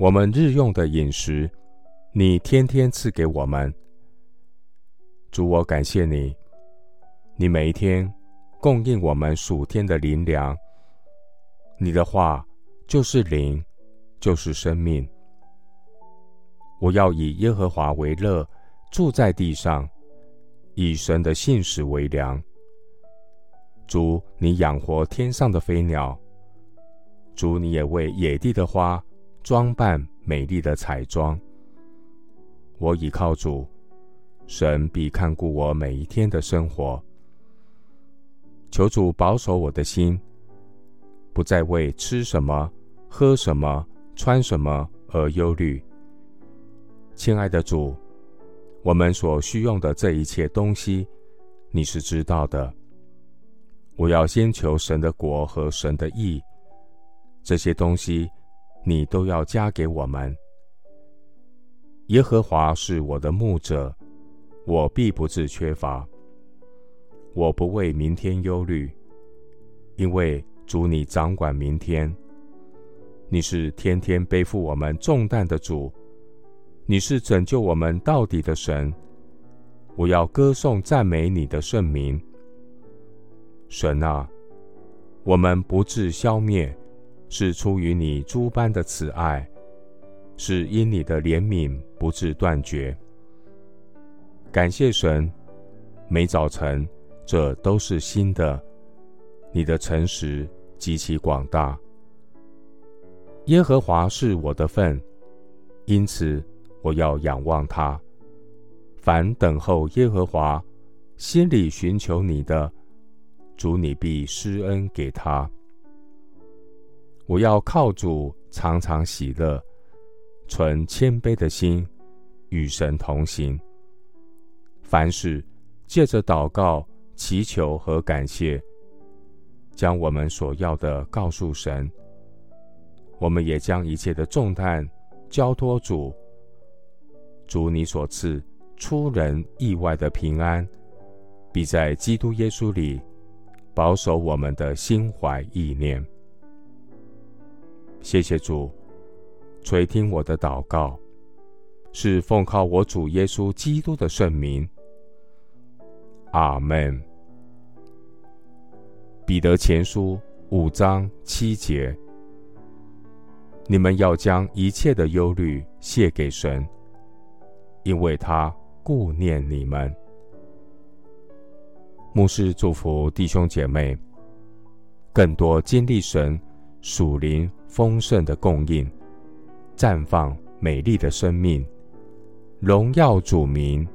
我们日用的饮食，你天天赐给我们。主，我感谢你，你每一天供应我们属天的灵粮。你的话就是灵，就是生命。我要以耶和华为乐。住在地上，以神的信实为粮。主，你养活天上的飞鸟；主，你也为野地的花装扮美丽的彩妆。我倚靠主，神必看顾我每一天的生活。求主保守我的心，不再为吃什么、喝什么、穿什么而忧虑。亲爱的主。我们所需用的这一切东西，你是知道的。我要先求神的国和神的义，这些东西你都要加给我们。耶和华是我的牧者，我必不致缺乏。我不为明天忧虑，因为主你掌管明天。你是天天背负我们重担的主。你是拯救我们到底的神，我要歌颂赞美你的圣名。神啊，我们不致消灭，是出于你诸般的慈爱，是因你的怜悯不致断绝。感谢神，每早晨这都是新的，你的诚实极其广大。耶和华是我的份，因此。我要仰望他，凡等候耶和华、心里寻求你的，主你必施恩给他。我要靠主常常喜乐，存谦卑的心，与神同行。凡事借着祷告、祈求和感谢，将我们所要的告诉神。我们也将一切的重担交托主。主你所赐出人意外的平安，必在基督耶稣里保守我们的心怀意念。谢谢主垂听我的祷告，是奉靠我主耶稣基督的圣名。阿门。彼得前书五章七节：你们要将一切的忧虑卸给神。因为他顾念你们，牧师祝福弟兄姐妹，更多经历神属灵丰盛的供应，绽放美丽的生命，荣耀主名。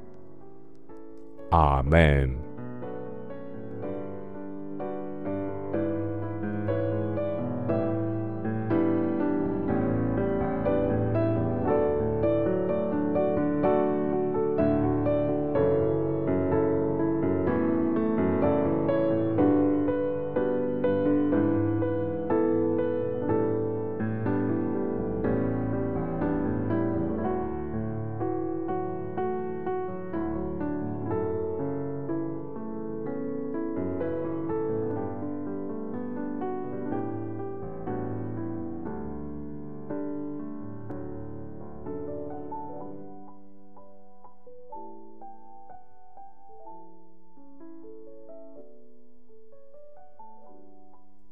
阿门。